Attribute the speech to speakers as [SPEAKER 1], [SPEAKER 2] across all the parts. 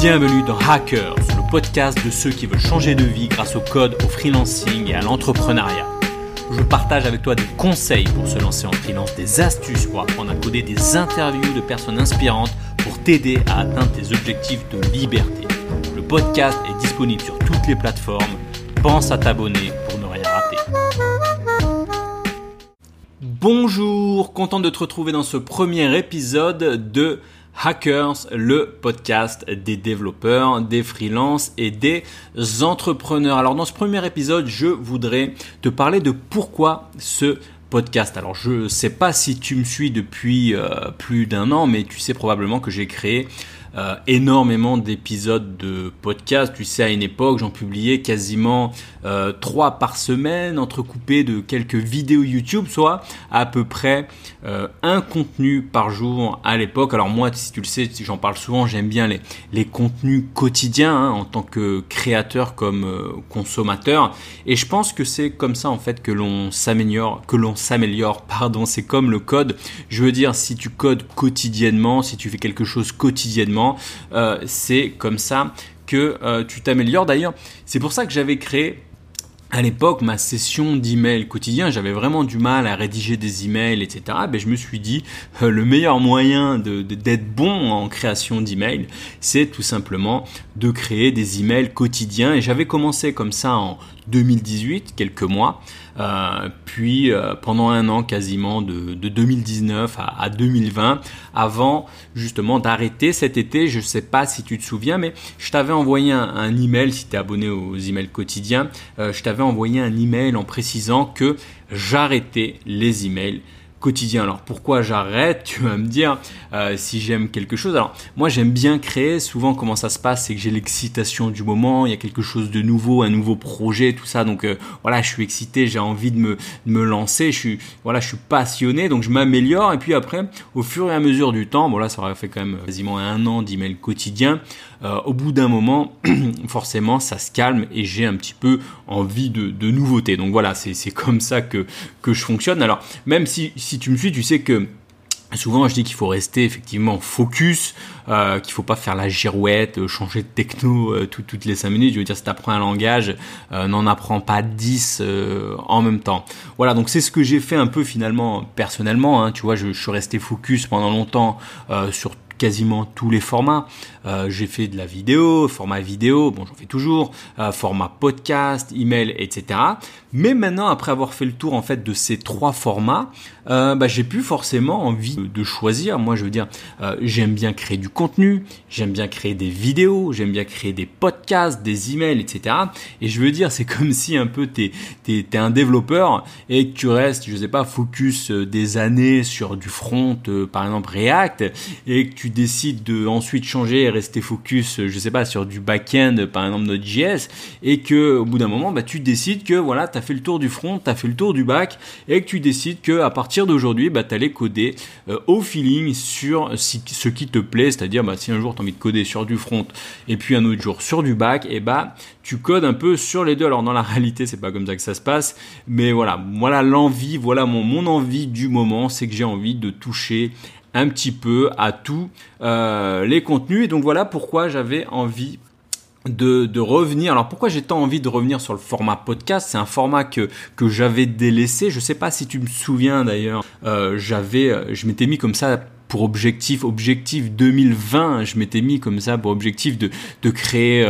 [SPEAKER 1] Bienvenue dans Hackers, le podcast de ceux qui veulent changer de vie grâce au code, au freelancing et à l'entrepreneuriat. Je partage avec toi des conseils pour se lancer en freelance, des astuces pour apprendre à coder, des interviews de personnes inspirantes pour t'aider à atteindre tes objectifs de liberté. Le podcast est disponible sur toutes les plateformes. Pense à t'abonner pour ne rien rater. Bonjour, content de te retrouver dans ce premier épisode de Hackers, le podcast des développeurs, des freelances et des entrepreneurs. Alors dans ce premier épisode, je voudrais te parler de pourquoi ce podcast. Alors je ne sais pas si tu me suis depuis euh, plus d'un an, mais tu sais probablement que j'ai créé euh, énormément d'épisodes de podcast. Tu sais, à une époque, j'en publiais quasiment euh, trois par semaine, entrecoupés de quelques vidéos YouTube, soit à peu près euh, un contenu par jour à l'époque. Alors moi, si tu le sais, j'en parle souvent, j'aime bien les, les contenus quotidiens hein, en tant que créateur comme consommateur. Et je pense que c'est comme ça en fait que l'on s'améliore, que l'on s'améliore. Pardon, c'est comme le code. Je veux dire, si tu codes quotidiennement, si tu fais quelque chose quotidiennement euh, c'est comme ça que euh, tu t'améliores. D'ailleurs, c'est pour ça que j'avais créé à l'époque, ma session d'email quotidien, j'avais vraiment du mal à rédiger des emails, etc. Ben, je me suis dit, euh, le meilleur moyen d'être bon en création d'emails, c'est tout simplement de créer des emails quotidiens. Et j'avais commencé comme ça en 2018, quelques mois, puis euh, pendant un an quasiment de, 2019 à, 2020, avant justement d'arrêter cet été. Je ne sais pas si tu te souviens, mais je t'avais envoyé un, email, si tu es abonné aux emails quotidiens, euh, je t'avais envoyé un email en précisant que j'arrêtais les emails Alors pourquoi j'arrête Tu vas me dire euh, si j'aime quelque chose? Alors moi j'aime bien créer. Souvent comment ça se passe, c'est que j'ai l'excitation du moment. Il y a quelque chose de nouveau, un nouveau projet, tout ça. Donc euh, voilà, je suis excité, j'ai envie de me, me lancer. Je suis voilà, je suis passionné, donc je m'améliore. Et puis après, au fur et à mesure du temps, bon là ça aurait fait quand même quasiment un an d'email quotidien. Euh, au bout d'un moment, forcément, ça se calme et j'ai un petit peu envie de, de nouveautés. Donc voilà, c'est comme ça que, que je fonctionne. Alors, même si, si tu me suis, tu sais que Souvent, je dis qu'il faut rester effectivement focus, euh, qu'il faut pas faire la girouette, euh, changer de techno euh, toutes les 5 minutes. Je veux dire, si tu apprends un langage, n'en apprends pas 10 en même temps. Voilà, donc c'est ce que j'ai fait un peu finalement personnellement. Hein, tu vois, je, je, suis resté focus pendant longtemps sur quasiment tous les formats. Euh, j'ai fait de la vidéo, format vidéo, bon j'en fais toujours, euh, format podcast, email, etc. Mais maintenant, après avoir fait le tour en fait de ces trois formats, euh, bah, j'ai plus forcément envie de choisir. Moi, je veux dire, j'aime bien créer du contenu, j'aime bien créer des vidéos, j'aime bien créer des podcasts, des emails, etc. Et je veux dire, c'est comme si un peu t'es es, es, un développeur et que tu restes, je sais pas, focus des années sur du front, par exemple React, et que tu décides de ensuite changer et rester focus, je sais pas, sur du back-end, par exemple Node.js, et que au bout d'un moment, bah, tu décides que voilà, fait le tour du front, tu as fait le tour du back, et que tu décides que à partir d'aujourd'hui, bah, tu allais coder euh, au feeling sur ce qui te plaît, c'est-à-dire bah, si un jour tu as envie de coder sur du front, et puis un autre jour sur du back, et bah tu codes un peu sur les deux. Alors dans la réalité, c'est pas comme ça que ça se passe, mais voilà, voilà l'envie, voilà mon, mon envie du moment, c'est que j'ai envie de toucher un petit peu à tous euh, les contenus. Et donc voilà pourquoi j'avais envie de, revenir. Alors pourquoi j'ai tant envie de revenir sur le format podcast? C'est un format que, que j'avais délaissé. Je sais pas si tu me souviens d'ailleurs. Euh, j'avais, euh, je m'étais mis comme ça pour objectif, objectif 2020, je m'étais mis comme ça pour objectif de, de créer,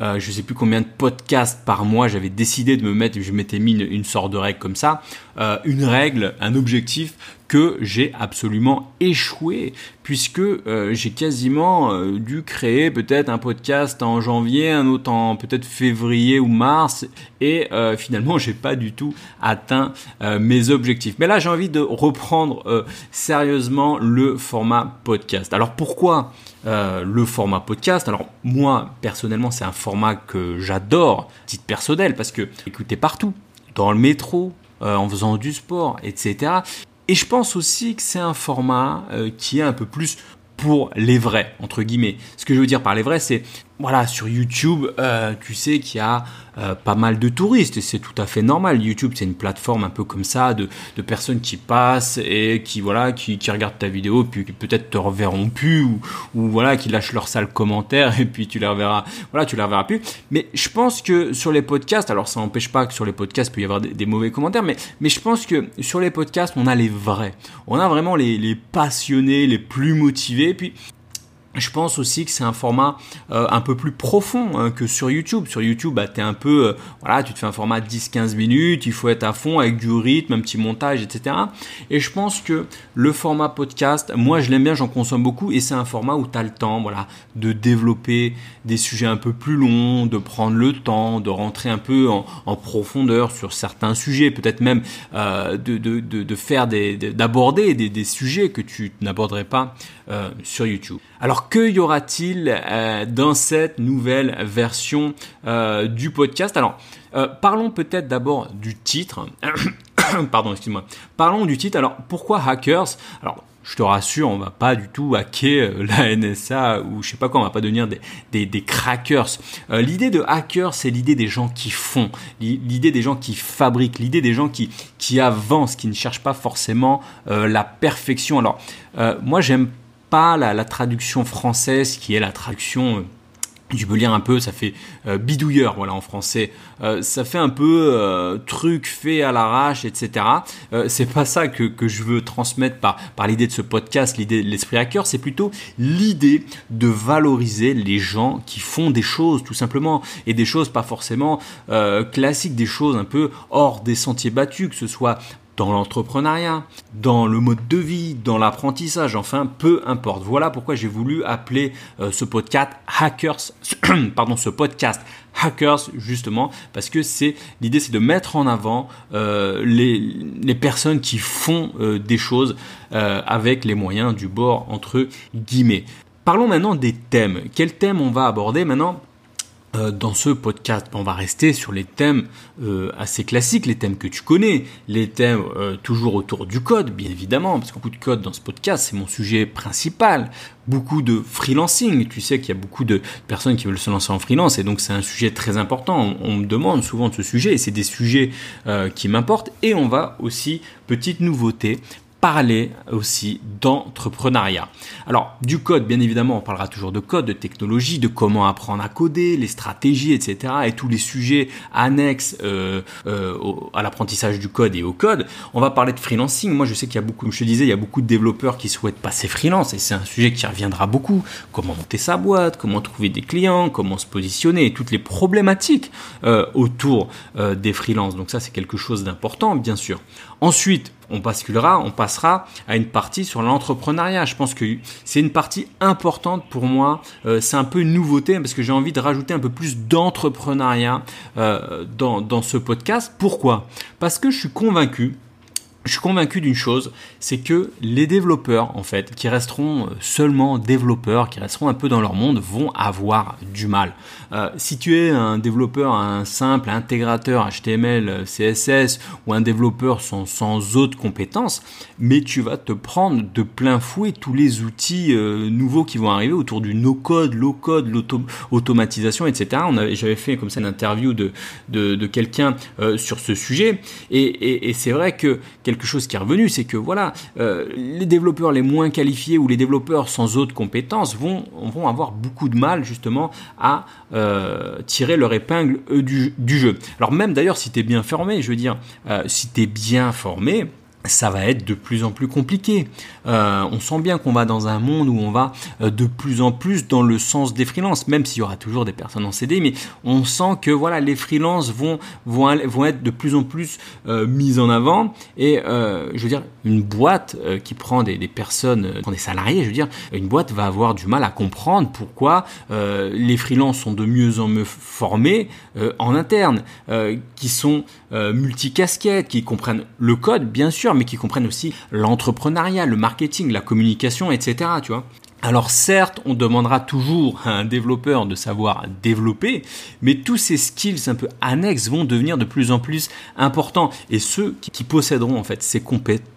[SPEAKER 1] euh, je sais plus combien de podcasts par mois. J'avais décidé de me mettre, je m'étais mis une, sorte de règle comme ça, euh, une règle, un objectif que j'ai absolument échoué puisque euh, j'ai quasiment euh, dû créer peut-être un podcast en janvier, un autre en peut-être février ou mars et finalement j'ai pas du tout atteint mes objectifs. Mais là j'ai envie de reprendre sérieusement le format podcast. Alors pourquoi le format podcast. Alors moi personnellement c'est un format que j'adore, titre personnel, parce que écoutez partout, dans le métro, en faisant du sport, etc. Et je pense aussi que c'est un format euh, qui est un peu plus pour les vrais, entre guillemets. Ce que je veux dire par les vrais, c'est voilà, sur YouTube, euh, tu sais qu'il y a euh, pas mal de touristes et c'est tout à fait normal. YouTube, c'est une plateforme un peu comme ça de, de personnes qui passent et qui voilà, qui, qui regardent ta vidéo puis peut-être te reverront plus ou, ou, voilà, qui lâchent leurs sales commentaires et puis tu les reverras, voilà, tu les reverras plus. Mais je pense que sur les podcasts, alors ça n'empêche pas que sur les podcasts il peut y avoir des, des, mauvais commentaires, mais mais je pense que sur les podcasts on a les vrais, on a vraiment les, les passionnés, les plus motivés. Puis je pense aussi que c'est un format euh, un peu plus profond hein, que sur YouTube. Sur YouTube, bah, un peu, euh, voilà, tu te fais un format de 10-15 minutes, il faut être à fond avec du rythme, un petit montage, etc. Et je pense que le format podcast, moi je l'aime bien, j'en consomme beaucoup, et c'est un format où tu as le temps, de développer des sujets un peu plus longs, de prendre le temps, de rentrer un peu en, profondeur sur certains sujets, peut-être même euh, de, faire des, d'aborder des, sujets que tu n'aborderais pas euh, sur YouTube. Alors que y aura-t-il euh, dans cette nouvelle version euh, du podcast? Alors parlons peut-être d'abord du titre. Pardon, excuse-moi. Parlons du titre. Alors pourquoi hackers? Alors je te rassure, on va pas du tout hacker la NSA ou je sais pas quoi, on va pas devenir des, des, des crackers. L'idée de hacker, c'est l'idée des gens qui font, l'idée des gens qui fabriquent, l'idée des gens qui, qui avancent, qui ne cherchent pas forcément la perfection. Alors, moi, j'aime pas la, traduction française qui est la traduction tu peux lire un peu, ça fait euh, bidouilleur, voilà en français. Euh, ça fait un peu euh, truc fait à l'arrache, etc. c'est pas ça que, que, je veux transmettre par, par l'idée de ce podcast, l'idée de l'esprit hacker. C'est plutôt l'idée de valoriser les gens qui font des choses, tout simplement, et des choses pas forcément classiques, des choses un peu hors des sentiers battus, que ce soit dans l'entrepreneuriat, dans le mode de vie, dans l'apprentissage, enfin peu importe. Voilà pourquoi j'ai voulu appeler euh, ce podcast Hackers, pardon, ce podcast Hackers justement parce que c'est l'idée c'est de mettre en avant euh, les, personnes qui font euh, des choses avec les moyens du bord entre guillemets. Parlons maintenant des thèmes. Quel thème on va aborder maintenant? Euh, dans ce podcast, on va rester sur les thèmes euh, assez classiques, les thèmes que tu connais, les thèmes euh, toujours autour du code, bien évidemment, parce que beaucoup de code dans ce podcast, c'est mon sujet principal. Beaucoup de freelancing, tu sais qu'il y a beaucoup de personnes qui veulent se lancer en freelance, et donc c'est un sujet très important. On, on, me demande souvent de ce sujet, et c'est des sujets qui m'importent. Et on va aussi, petite nouveauté, parler aussi d'entrepreneuriat. Alors du code, bien évidemment, on parlera toujours de code, de technologie, de comment apprendre à coder, les stratégies, etc. et tous les sujets annexes euh, euh, à l'apprentissage du code et au code. On va parler de freelancing. Moi, je sais qu'il y a beaucoup, comme je te disais, il y a beaucoup de développeurs qui souhaitent passer freelance et c'est un sujet qui reviendra beaucoup. Comment monter sa boîte, comment trouver des clients, comment se positionner, et toutes les problématiques euh, autour des freelances. Donc ça, c'est quelque chose d'important, bien sûr. Ensuite, on basculera, on passera à une partie sur l'entrepreneuriat. Je pense que c'est une partie importante pour moi. Euh, c'est un peu une nouveauté parce que j'ai envie de rajouter un peu plus d'entrepreneuriat euh, dans, dans ce podcast. Pourquoi? Parce que je suis convaincu je suis convaincu d'une chose, c'est que les développeurs, en fait, qui resteront seulement développeurs, qui resteront un peu dans leur monde, vont avoir du mal. Euh, si tu es un développeur, un simple intégrateur HTML, CSS ou un développeur sans, sans autres compétences, mais tu vas te prendre de plein fouet tous les outils euh, nouveaux qui vont arriver autour du no-code, low-code, l'automatisation, etc. J'avais fait comme ça une interview de, de, quelqu'un euh, sur ce sujet, et, et, et c'est vrai que quelque chose qui est revenu, c'est que voilà, euh, les développeurs les moins qualifiés ou les développeurs sans autres compétences vont, vont avoir beaucoup de mal justement à euh, tirer leur épingle euh, du, du, jeu. Alors même d'ailleurs si tu es bien formé, je veux dire, si tu es bien formé, ça va être de plus en plus compliqué. Euh, on sent bien qu'on va dans un monde où on va euh, de plus en plus dans le sens des freelances, même s'il y aura toujours des personnes en CD, mais on sent que voilà les freelances vont vont vont être de plus en plus euh, mises en avant. Et je veux dire, une boîte qui prend des personnes, prend des salariés, je veux dire, une boîte va avoir du mal à comprendre pourquoi les freelances sont de mieux en mieux formés en interne, qui sont multicasquettes, qui comprennent le code, bien sûr mais qui comprennent aussi l'entrepreneuriat, le marketing, la communication, etc. Tu vois alors certes, on demandera toujours à un développeur de savoir développer, mais tous ces skills un peu annexes vont devenir de plus en plus importants et ceux qui posséderont en fait ces,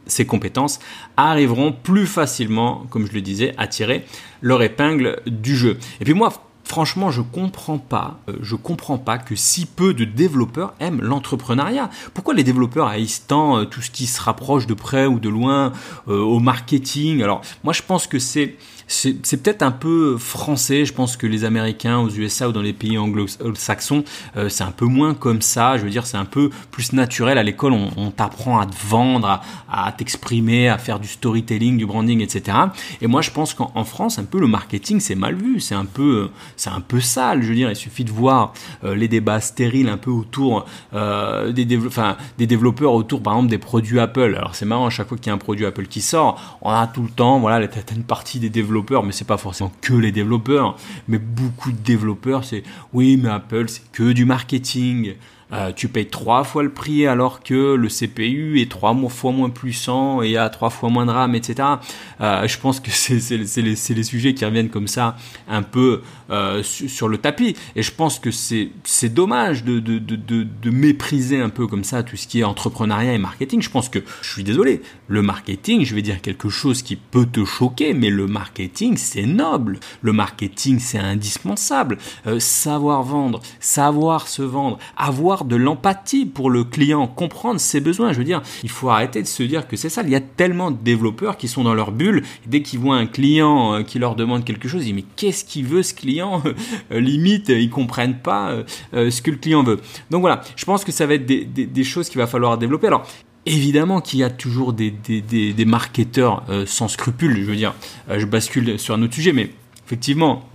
[SPEAKER 1] ces compétences arriveront plus facilement, comme je le disais, à tirer leur épingle du jeu. Et puis moi, franchement, je comprends pas, euh, je comprends pas que si peu de développeurs aiment l'entrepreneuriat. Pourquoi les développeurs haïssent tant euh, tout ce qui se rapproche de près ou de loin euh, au marketing? Alors, moi, je pense que c'est c'est peut-être un peu français. Je pense que les Américains aux USA ou dans les pays anglo-saxons, euh, c'est un peu moins comme ça. Je veux dire, c'est un peu plus naturel. À l'école, on, t'apprend à te vendre, à, t'exprimer, à faire du storytelling, du branding, etc. Et moi, je pense qu'en France, un peu le marketing, c'est mal vu. C'est un peu, c'est un peu sale. Je veux dire, il suffit de voir euh, les débats stériles un peu autour euh, des, développeurs autour, par exemple, des produits Apple. Alors c'est marrant, à chaque fois qu'il y a un produit Apple qui sort, on a tout le temps, voilà, une partie des développeurs mais c'est pas forcément que les développeurs, mais beaucoup de développeurs, c'est oui, mais Apple, c'est que du marketing. Euh, tu payes trois fois le prix alors que le CPU est trois fois moins puissant et a trois fois moins de RAM, etc. Euh, je pense que c'est les, sujets qui reviennent comme ça un peu euh, sur le tapis. Et je pense que c'est dommage de, de, mépriser un peu comme ça tout ce qui est entrepreneuriat et marketing. Je pense que, je suis désolé, le marketing, je vais dire quelque chose qui peut te choquer, mais le marketing, c'est noble. Le marketing, c'est indispensable. savoir vendre, savoir se vendre, avoir de l'empathie pour le client, comprendre ses besoins. Je veux dire, il faut arrêter de se dire que c'est ça. Il y a tellement de développeurs qui sont dans leur bulle. Dès qu'ils voient un client euh, qui leur demande quelque chose, ils disent mais qu'est-ce qu'il veut ce client euh, Limite, ils comprennent pas euh, ce que le client veut. Donc voilà, je pense que ça va être des, choses qu'il va falloir développer. Alors Évidemment qu'il y a toujours des, des, marketeurs sans scrupules, je veux dire, je bascule sur un autre sujet, mais effectivement,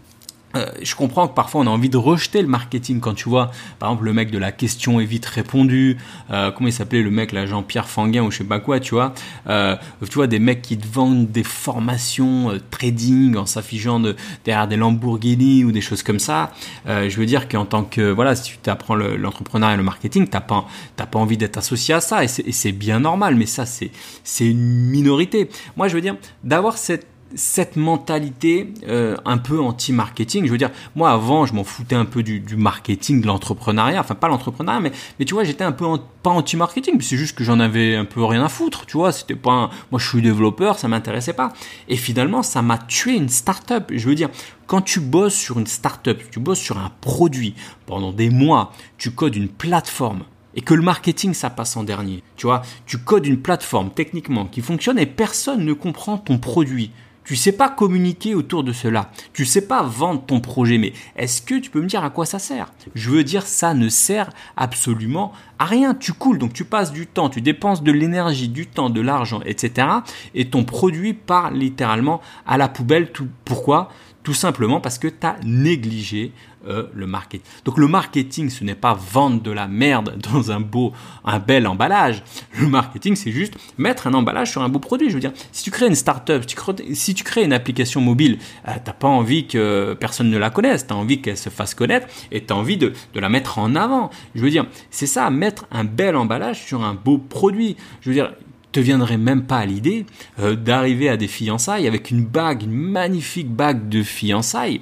[SPEAKER 1] euh, je comprends que parfois on a envie de rejeter le marketing quand tu vois, par exemple, le mec de la question est vite répondu, euh, comment il s'appelait le mec là, Jean-Pierre Fanguin ou je sais pas quoi, tu vois, euh, tu vois des mecs qui te vendent des formations euh, trading en s'affichant de, derrière des Lamborghini ou des choses comme ça. Euh, je veux dire qu'en tant que voilà, si tu t'apprends l'entrepreneuriat et le marketing, t'as pas t'as pas envie d'être associé à ça et c'est bien normal, mais ça c'est c'est une minorité. Moi je veux dire d'avoir cette cette mentalité euh, un peu anti-marketing. Je veux dire, moi avant, je m'en foutais un peu du, marketing, de l'entrepreneuriat. Enfin, pas l'entrepreneuriat, mais, mais tu vois, j'étais un peu pas anti-marketing. C'est juste que j'en avais un peu rien à foutre. Tu vois, c'était pas. Moi, je suis développeur, ça m'intéressait pas. Et finalement, ça m'a tué une start-up. Je veux dire, quand tu bosses sur une start-up, tu bosses sur un produit pendant des mois, tu codes une plateforme et que le marketing ça passe en dernier. Tu vois, tu codes une plateforme techniquement qui fonctionne et personne ne comprend ton produit. Tu sais pas communiquer autour de cela. Tu sais pas vendre ton projet. Mais est-ce que tu peux me dire à quoi ça sert? Je veux dire, ça ne sert absolument à rien. Tu coules, donc tu passes du temps, tu dépenses de l'énergie, du temps, de l'argent, etc. Et ton produit part littéralement à la poubelle. Pourquoi? Tout simplement parce que tu as négligé euh, le marketing. Donc le marketing, ce n'est pas vendre de la merde dans un beau, un bel emballage. Le marketing, c'est juste mettre un emballage sur un beau produit. Je veux dire, si tu crées une startup, si tu crées une application mobile, tu euh, t'as pas envie que personne ne la connaisse. T'as envie qu'elle se fasse connaître et t'as envie de, de la mettre en avant. Je veux dire, c'est ça, mettre un bel emballage sur un beau produit. Je veux dire, te viendrait même pas à l'idée euh, d'arriver à des fiançailles avec une bague, une magnifique bague de fiançailles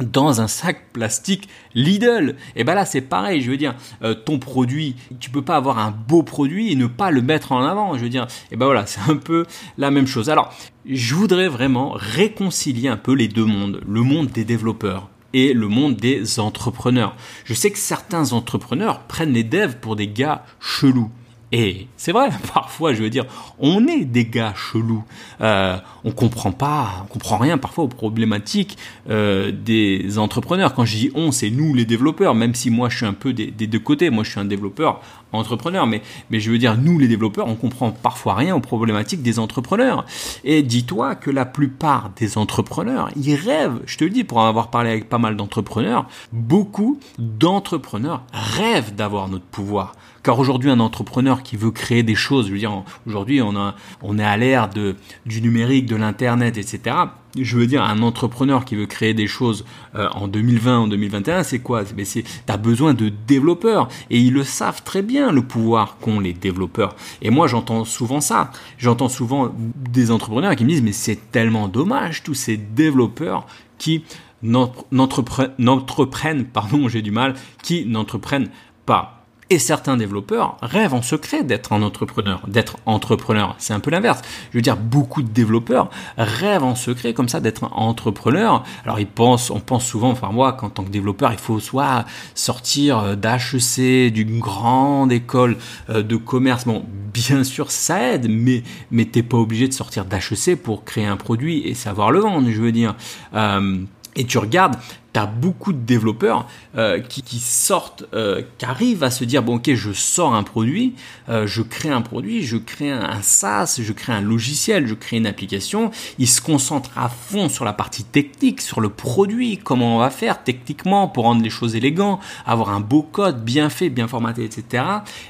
[SPEAKER 1] dans un sac plastique Lidl. Et ben là c'est pareil, je veux dire, euh, ton produit, tu peux pas avoir un beau produit et ne pas le mettre en avant. Je veux dire, et ben voilà, c'est un peu la même chose. Alors, je voudrais vraiment réconcilier un peu les deux mondes, le monde des développeurs et le monde des entrepreneurs. Je sais que certains entrepreneurs prennent les devs pour des gars chelous. Et c'est vrai, parfois, je veux dire, on est des gars chelous. Euh, on comprend pas, on comprend rien parfois aux problématiques euh, des entrepreneurs. Quand je dis on, c'est nous les développeurs, même si moi je suis un peu des, deux côtés. Moi je suis un développeur entrepreneur, mais, mais je veux dire, nous les développeurs, on comprend parfois rien aux problématiques des entrepreneurs. Et dis-toi que la plupart des entrepreneurs, ils rêvent, je te le dis, pour en avoir parlé avec pas mal d'entrepreneurs, beaucoup d'entrepreneurs rêvent d'avoir notre pouvoir. Car aujourd'hui, un entrepreneur qui veut créer des choses, je veux dire, aujourd'hui, on, a, on est à l'ère du numérique, de l'internet, etc. Je veux dire, un entrepreneur qui veut créer des choses euh, en 2020, en 2021, c'est quoi? Mais c'est, t'as besoin de développeurs et ils le savent très bien le pouvoir qu'ont les développeurs. Et moi, j'entends souvent ça. J'entends souvent des entrepreneurs qui me disent mais c'est tellement dommage tous ces développeurs qui n'entreprennent, pardon, j'ai du mal, qui n'entreprennent pas. Et certains développeurs rêvent en secret d'être un entrepreneur, d'être entrepreneur. C'est un peu l'inverse. Je veux dire, beaucoup de développeurs rêvent en secret comme ça d'être entrepreneur. Alors ils pensent, on pense souvent, enfin moi, qu'en tant que développeur, il faut soit sortir euh, d'HEC, d'une grande école euh, de commerce. Bon, bien sûr, ça aide, mais mais t'es pas obligé de sortir d'HEC pour créer un produit et savoir le vendre. Je veux dire. Euh, et tu regardes, tu beaucoup de développeurs euh, qui, sortent, euh, qui arrivent à se dire, bon ok, je sors un produit, euh, je crée un produit, je crée un, SaaS, je crée un logiciel, je crée une application. Ils se concentrent à fond sur la partie technique, sur le produit, comment on va faire techniquement pour rendre les choses élégantes, avoir un beau code bien fait, bien formaté, etc.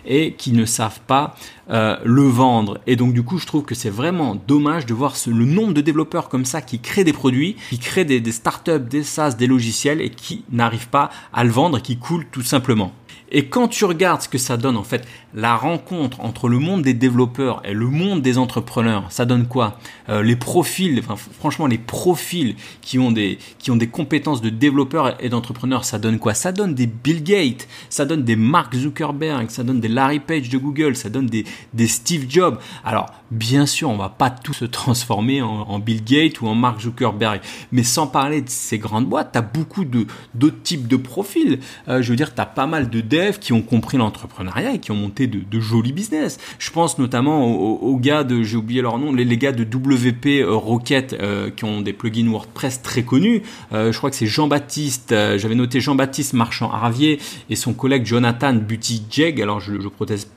[SPEAKER 1] Et qui ne savent pas le vendre. Et donc du coup, je trouve que c'est vraiment dommage de voir ce, le nombre de développeurs comme ça qui créent des produits, qui créent des startups, des SaaS, des logiciels et qui n'arrive pas à le vendre, qui coule tout simplement. Et quand tu regardes ce que ça donne en fait, la rencontre entre le monde des développeurs et le monde des entrepreneurs, ça donne quoi? Euh, Les profils, franchement les profils qui ont des qui ont des compétences de développeurs et d'entrepreneurs, ça donne quoi? Ça donne des Bill Gates, ça donne des Mark Zuckerberg, ça donne des Larry Page de Google, ça donne des des Steve Jobs. Alors bien sûr, on va pas tous se transformer en, Bill Gates ou en Mark Zuckerberg, mais sans parler de ces grandes boîtes, tu as beaucoup d'autres types de profils. Euh, je veux dire, tu as pas mal de qui ont compris l'entrepreneuriat et qui ont monté de, jolis business. Je pense notamment aux, gars de, j'ai oublié leur nom, les, gars de WP euh, Rocket euh, qui ont des plugins WordPress très connus. Euh, je crois que c'est Jean-Baptiste, j'avais noté Jean-Baptiste Marchand-Aravier et son collègue Jonathan Buttigieg. Alors je,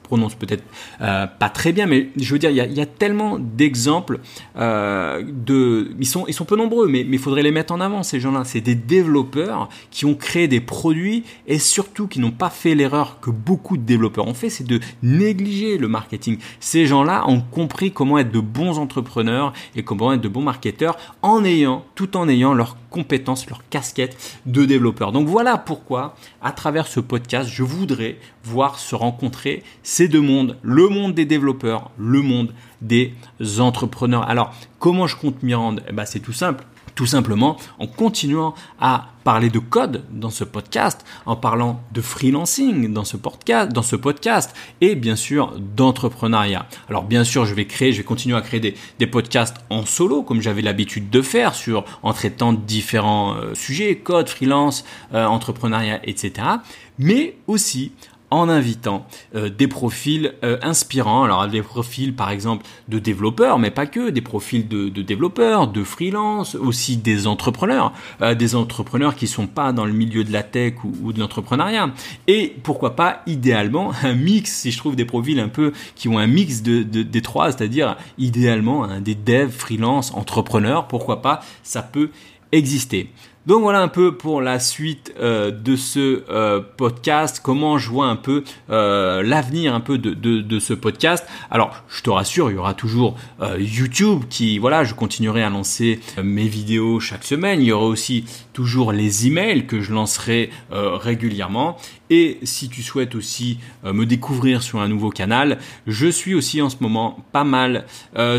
[SPEAKER 1] prononce peut-être pas très bien, mais je veux dire, il y a, tellement d'exemples de, ils sont peu nombreux, mais il faudrait les mettre en avant ces gens-là. C'est des développeurs qui ont créé des produits et surtout qui n'ont pas fait l'erreur que beaucoup de développeurs ont fait, c'est de négliger le marketing. Ces gens-là ont compris comment être de bons entrepreneurs et comment être de bons marketeurs en ayant, tout en ayant leurs compétences, leur casquette de développeur. Donc voilà pourquoi, à travers ce podcast, je voudrais voir se rencontrer ces deux mondes, le monde des développeurs, le monde des entrepreneurs. Alors, comment je compte m'y rendre? Eh ben, C'est tout simple tout simplement en continuant à parler de code dans ce podcast, en parlant de freelancing dans ce podcast, et bien sûr d'entrepreneuriat. Alors bien sûr, je vais continuer à créer des, des podcasts en solo comme j'avais l'habitude de faire sur en traitant différents euh, sujets, code, freelance, euh, entrepreneuriat, etc. Mais aussi en invitant euh, des profils euh, inspirants. Alors des profils par exemple de développeurs, mais pas que, des profils de, de développeurs, de freelance, aussi des entrepreneurs, euh, des entrepreneurs qui sont pas dans le milieu de la tech ou, de l'entrepreneuriat. Et pourquoi pas idéalement un mix, si je trouve des profils un peu qui ont un mix de, de des trois, c'est-à-dire idéalement hein, des devs, freelance, entrepreneurs, pourquoi pas, ça peut exister. Donc voilà un peu pour la suite euh, de ce euh, podcast, comment je vois un peu euh, l'avenir un peu de, ce podcast. Alors je te rassure, il y aura toujours YouTube qui, voilà, je continuerai à lancer mes vidéos chaque semaine. Il y aura aussi toujours les emails que je lancerai régulièrement. Et si tu souhaites aussi me découvrir sur un nouveau canal, je suis aussi en ce moment pas mal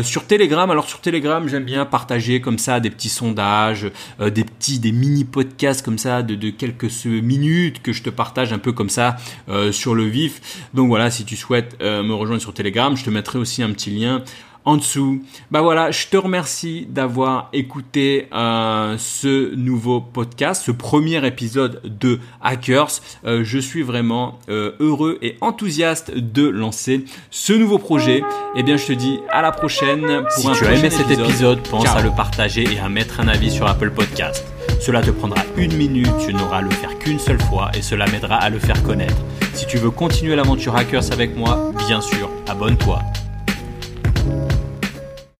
[SPEAKER 1] sur Telegram. Alors sur Telegram, j'aime bien partager comme ça des petits sondages, des petits, des mini podcasts comme ça de, de, quelques minutes que je te partage un peu comme ça euh, sur le vif. Donc voilà, si tu souhaites euh, me rejoindre sur Telegram, je te mettrai aussi un petit lien en dessous. Bah voilà, je te remercie d'avoir écouté euh, ce nouveau podcast, ce premier épisode de Hackers. Euh, je suis vraiment euh, heureux et enthousiaste de lancer ce nouveau projet. Et eh bien, je te dis à la prochaine. Pour si tu as aimé cet épisode, pense à le partager et à mettre un avis sur Apple Podcast. Cela te prendra une minute, tu n'auras à le faire qu'une seule fois et cela m'aidera à le faire connaître. Si tu veux continuer l'aventure Hackers avec moi, bien sûr, abonne-toi.